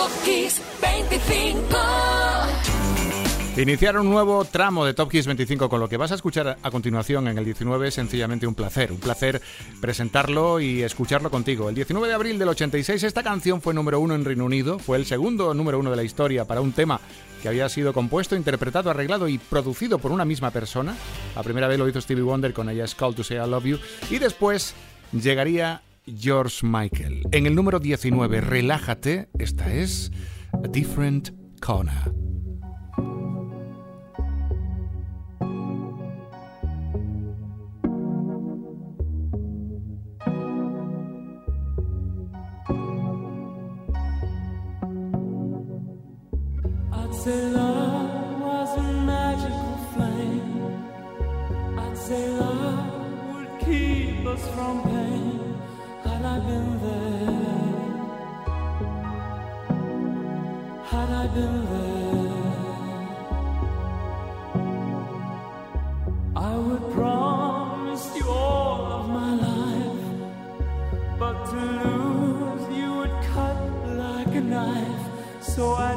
Top Kiss 25. Iniciar un nuevo tramo de Top Kiss 25 con lo que vas a escuchar a continuación en el 19 es sencillamente un placer. Un placer presentarlo y escucharlo contigo. El 19 de abril del 86 esta canción fue número uno en Reino Unido. Fue el segundo número uno de la historia para un tema que había sido compuesto, interpretado, arreglado y producido por una misma persona. La primera vez lo hizo Stevie Wonder con ella Call to Say I Love You. Y después llegaría George Michael. En el número 19, Relájate, esta es A Different Corner. Had I been there, had I been there, I would promise you all of my life. But to lose you would cut like a knife, so I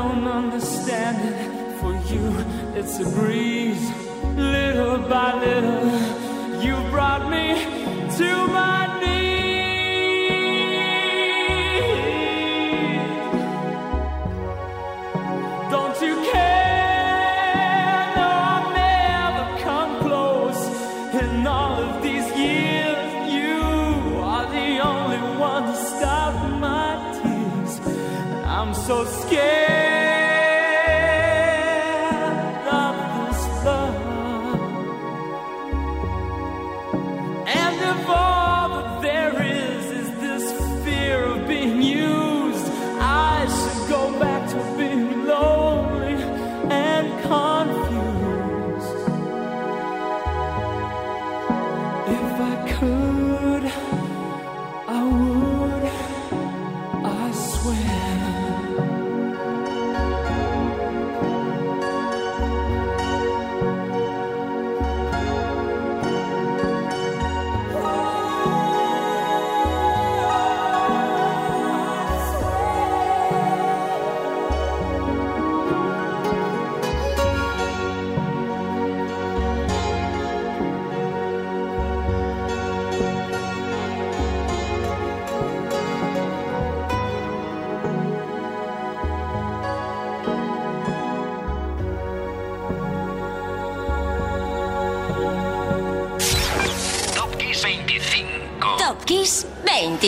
don't understand it. For you, it's a breeze. Little by little,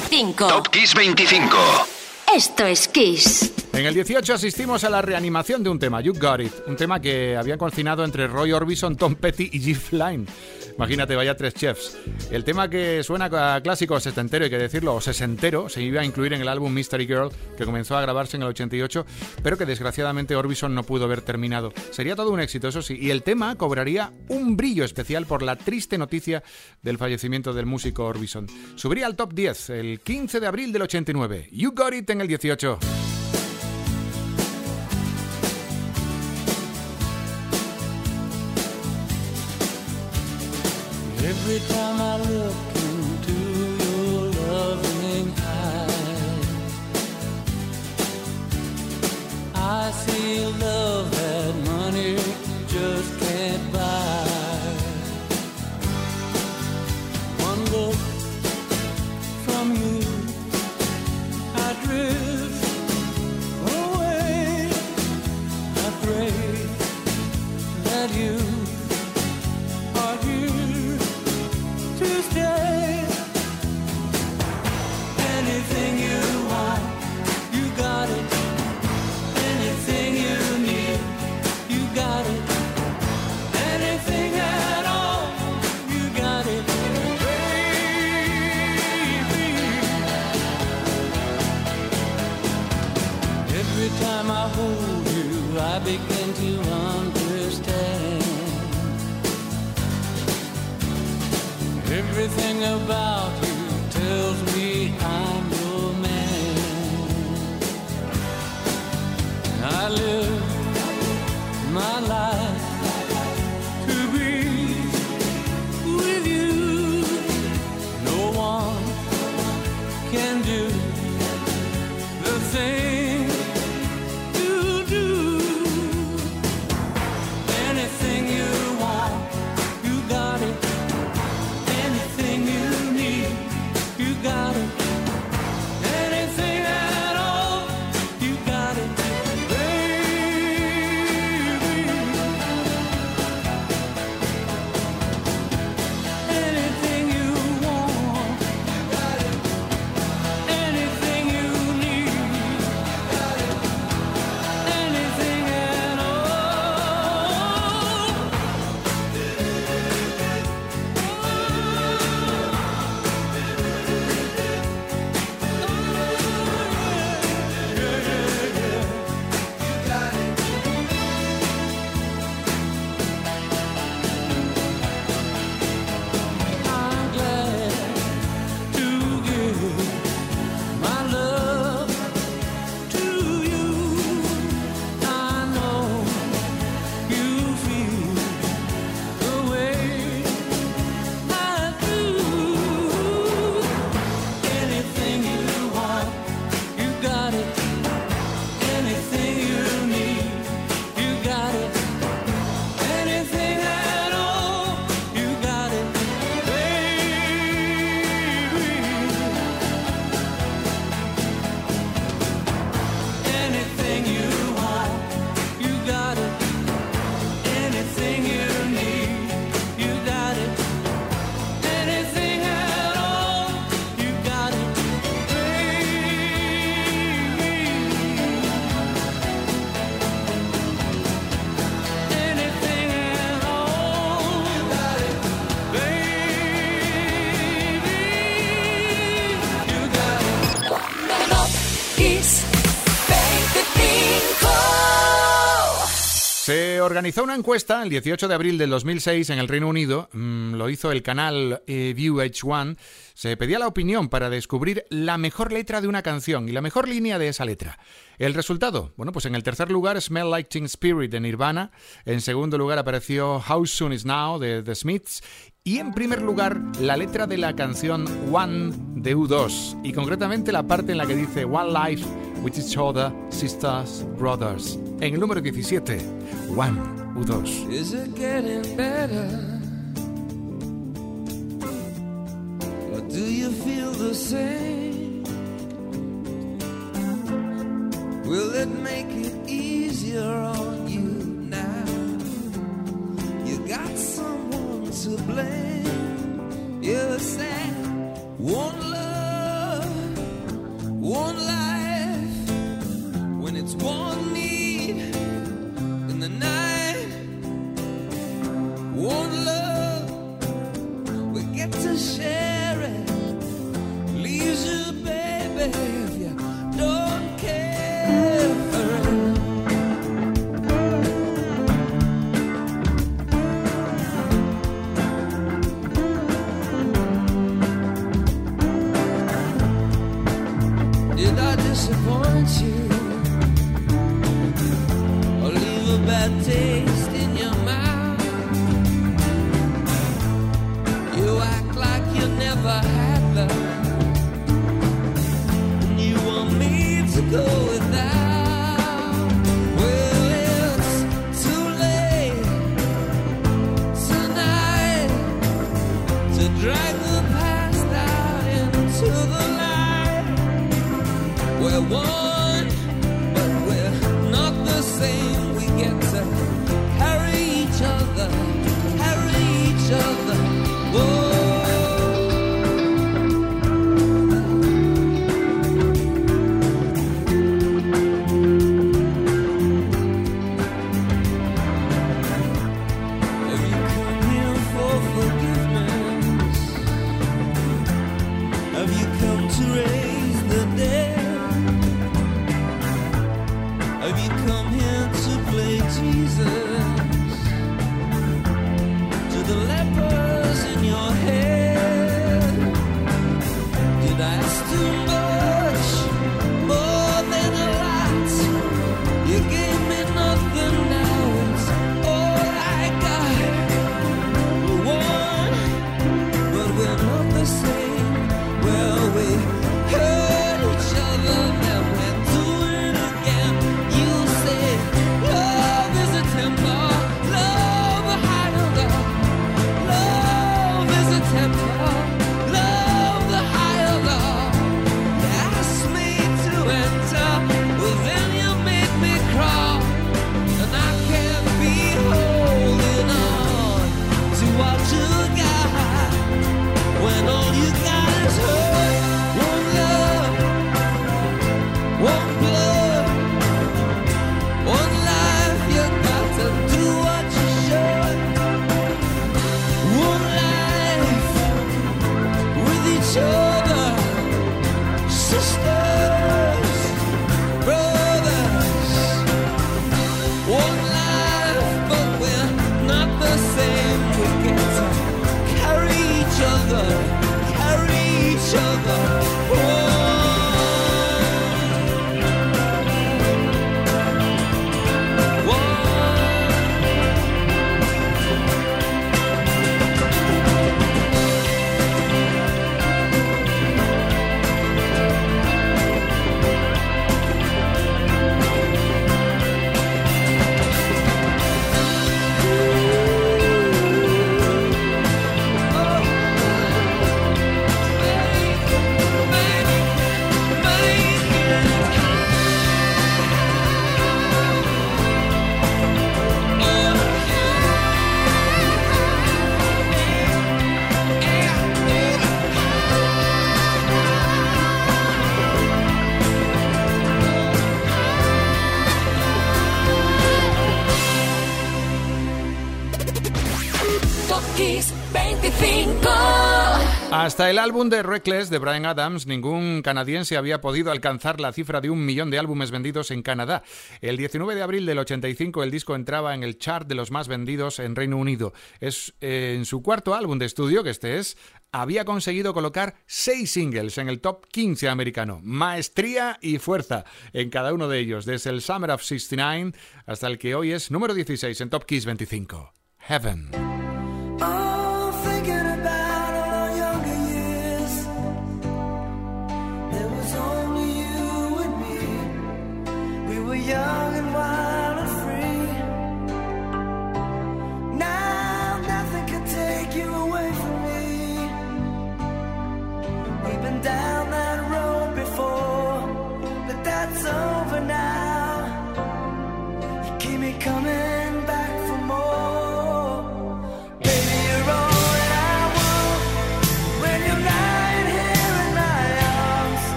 25. Top Kiss 25. Esto es Kiss. En el 18 asistimos a la reanimación de un tema, You Got It, un tema que habían cocinado entre Roy Orbison, Tom Petty y G. Flynn. Imagínate, vaya tres chefs. El tema que suena a clásico setentero, hay que decirlo, o sesentero, se iba a incluir en el álbum Mystery Girl, que comenzó a grabarse en el 88, pero que desgraciadamente Orbison no pudo ver terminado. Sería todo un éxito, eso sí, y el tema cobraría un brillo especial por la triste noticia del fallecimiento del músico Orbison. Subiría al top 10 el 15 de abril del 89. You Got It en el 18. Every time I look into your loving eyes, I see love that money just can't buy. One look my life organizó una encuesta el 18 de abril del 2006 en el Reino Unido, mm, lo hizo el canal eh, VH1, se pedía la opinión para descubrir la mejor letra de una canción y la mejor línea de esa letra. El resultado, bueno, pues en el tercer lugar Smell Like Teen Spirit de Nirvana, en segundo lugar apareció How Soon Is Now de The Smiths y en primer lugar la letra de la canción One de U2 y concretamente la parte en la que dice One Life with each other, sisters, brothers. En el número 17, One U2. Is it getting better? Or do you feel the same? Will it make it disappoint you? Or leave a bad taste Hasta el álbum de Reckless de Brian Adams, ningún canadiense había podido alcanzar la cifra de un millón de álbumes vendidos en Canadá. El 19 de abril del 85 el disco entraba en el chart de los más vendidos en Reino Unido. Es eh, en su cuarto álbum de estudio, que este es, había conseguido colocar seis singles en el top 15 americano. Maestría y fuerza en cada uno de ellos, desde el Summer of 69 hasta el que hoy es número 16 en Top Kiss 25. Heaven.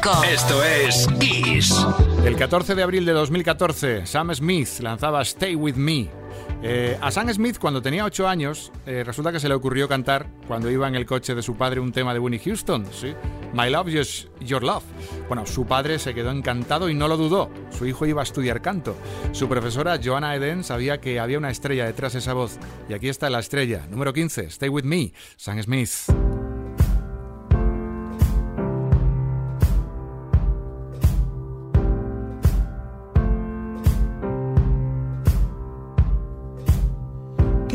25. Esto es Kiss. El 14 de abril de 2014, Sam Smith lanzaba Stay With Me. Eh, a Sam Smith, cuando tenía 8 años, eh, resulta que se le ocurrió cantar, cuando iba en el coche de su padre, un tema de Winnie Houston, ¿sí? My Love is Your Love. Bueno, su padre se quedó encantado y no lo dudó. Su hijo iba a estudiar canto. Su profesora, Joanna Eden, sabía que había una estrella detrás de esa voz. Y aquí está la estrella, número 15, Stay With Me, Sam Smith.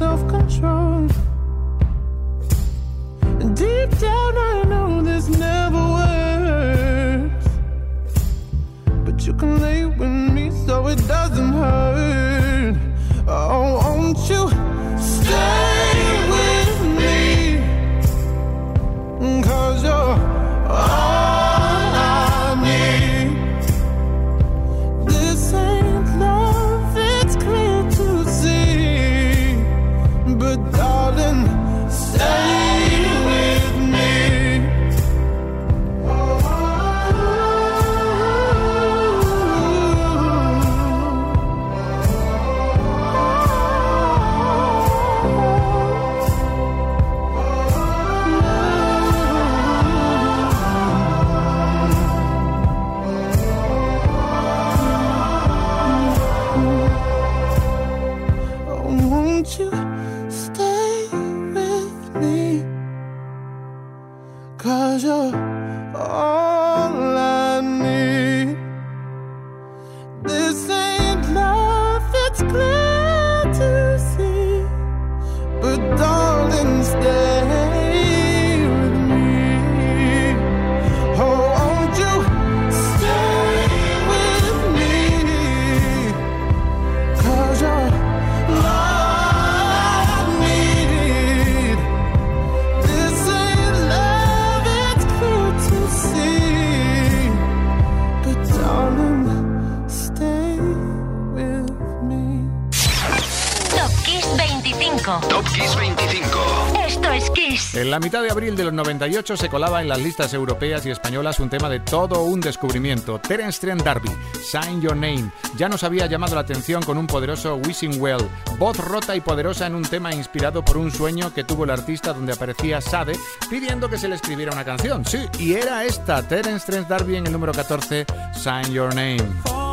look and some self control. Deep down, I know this never works. But you can lay with me so it 啊。哦 En la mitad de abril de los 98 se colaba en las listas europeas y españolas un tema de todo un descubrimiento. Terence Trent D'Arby, Sign Your Name. Ya nos había llamado la atención con un poderoso Wishing Well, voz rota y poderosa en un tema inspirado por un sueño que tuvo el artista donde aparecía Sade pidiendo que se le escribiera una canción. Sí, y era esta, Terence Trent D'Arby en el número 14, Sign Your Name.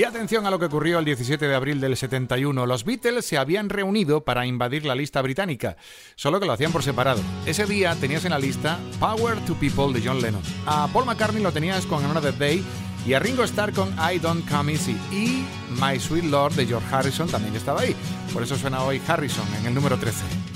Y atención a lo que ocurrió el 17 de abril del 71. Los Beatles se habían reunido para invadir la lista británica, solo que lo hacían por separado. Ese día tenías en la lista Power to People de John Lennon. A Paul McCartney lo tenías con Another Day y a Ringo Starr con I Don't Come Easy. Y My Sweet Lord de George Harrison también estaba ahí. Por eso suena hoy Harrison en el número 13.